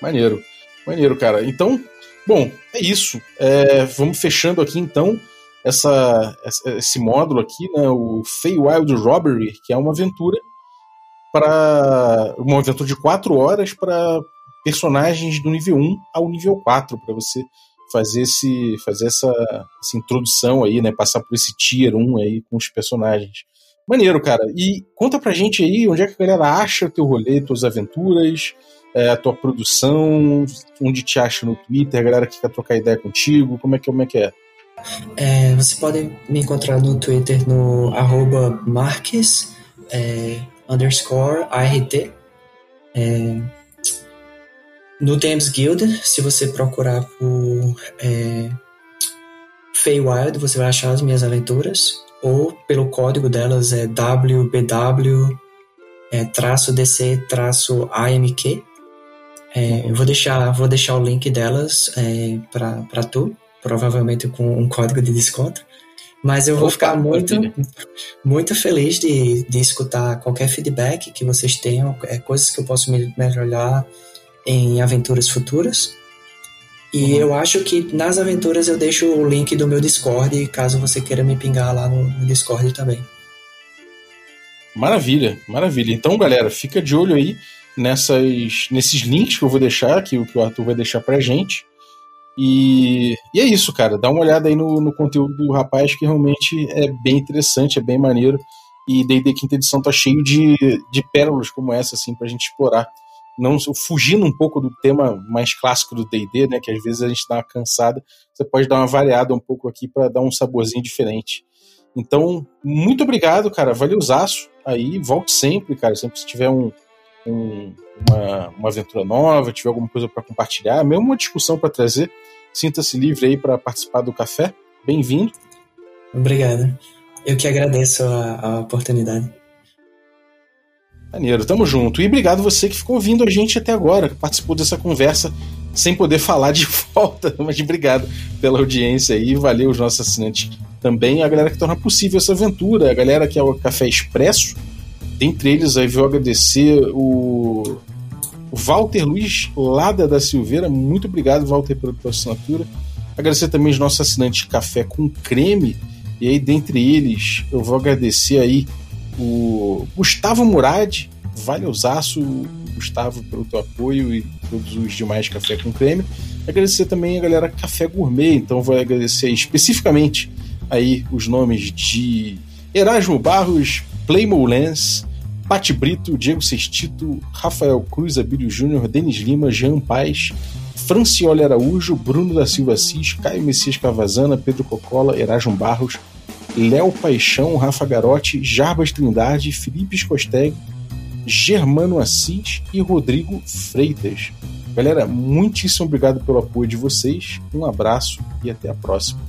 Maneiro. Maneiro, cara. Então, bom, é isso. É, vamos fechando aqui então essa, esse módulo aqui, né, o Feywild Robbery, que é uma aventura para uma aventura de 4 horas para personagens do nível 1 ao nível 4, para você fazer esse fazer essa, essa introdução aí, né, passar por esse tier 1 aí com os personagens. Maneiro, cara. E conta pra gente aí onde é que a galera acha teu rolê, tuas aventuras, é, a tua produção, onde te acha no Twitter, a galera que quer trocar ideia contigo, como é que, como é, que é? É, você pode me encontrar no Twitter no arroba Marques é, underscore ART. É, no Games Guild, se você procurar por é, Feywild, você vai achar as minhas aventuras. Ou pelo código delas é WBW é. É, eu vou deixar, vou deixar o link delas é, para tu provavelmente com um código de desconto. Mas eu vou Opa, ficar muito, muito feliz de, de escutar qualquer feedback que vocês tenham, é, coisas que eu posso melhorar em aventuras futuras. E uhum. eu acho que nas aventuras eu deixo o link do meu Discord, caso você queira me pingar lá no, no Discord também. Maravilha, maravilha. Então, galera, fica de olho aí nessas, nesses links que eu vou deixar, que, que o Arthur vai deixar pra gente. E, e, é isso, cara. Dá uma olhada aí no, no conteúdo do rapaz, que realmente é bem interessante, é bem maneiro. E D&D Quinta Edição tá cheio de, de pérolas como essa, assim, pra gente explorar. Não, fugindo um pouco do tema mais clássico do D&D, né, que às vezes a gente dá uma cansada, você pode dar uma variada um pouco aqui para dar um saborzinho diferente. Então, muito obrigado, cara. Valeuzaço aí. Volte sempre, cara. Sempre se tiver um, um, uma, uma aventura nova, tiver alguma coisa para compartilhar, mesmo uma discussão para trazer, sinta-se livre aí para participar do café. Bem-vindo. Obrigado. Eu que agradeço a, a oportunidade. Maneiro, tamo junto. E obrigado você que ficou ouvindo a gente até agora, que participou dessa conversa sem poder falar de volta. Mas obrigado pela audiência aí, valeu os nossos assinantes também, a galera que torna possível essa aventura, a galera que é o Café Expresso, Dentre eles, aí vou agradecer o, Walter Luiz Lada da Silveira. Muito obrigado, Walter, pela tua assinatura. Agradecer também os nossos assinantes Café com Creme. E aí, dentre eles, eu vou agradecer aí o Gustavo Murad. Valeuzaço, Gustavo, pelo teu apoio e todos os demais Café com Creme. Agradecer também a galera Café Gourmet. Então, vou agradecer especificamente aí os nomes de Erasmo Barros, Playmo Lens, Pati Brito, Diego Sestito, Rafael Cruz, Abílio Júnior, Denis Lima, Jean Paz, Francioli Araújo, Bruno da Silva Assis, Caio Messias Cavazana, Pedro Cocola, Erasmo Barros, Léo Paixão, Rafa Garotti, Jarbas Trindade, Felipe Escosteg, Germano Assis e Rodrigo Freitas. Galera, muitíssimo obrigado pelo apoio de vocês, um abraço e até a próxima.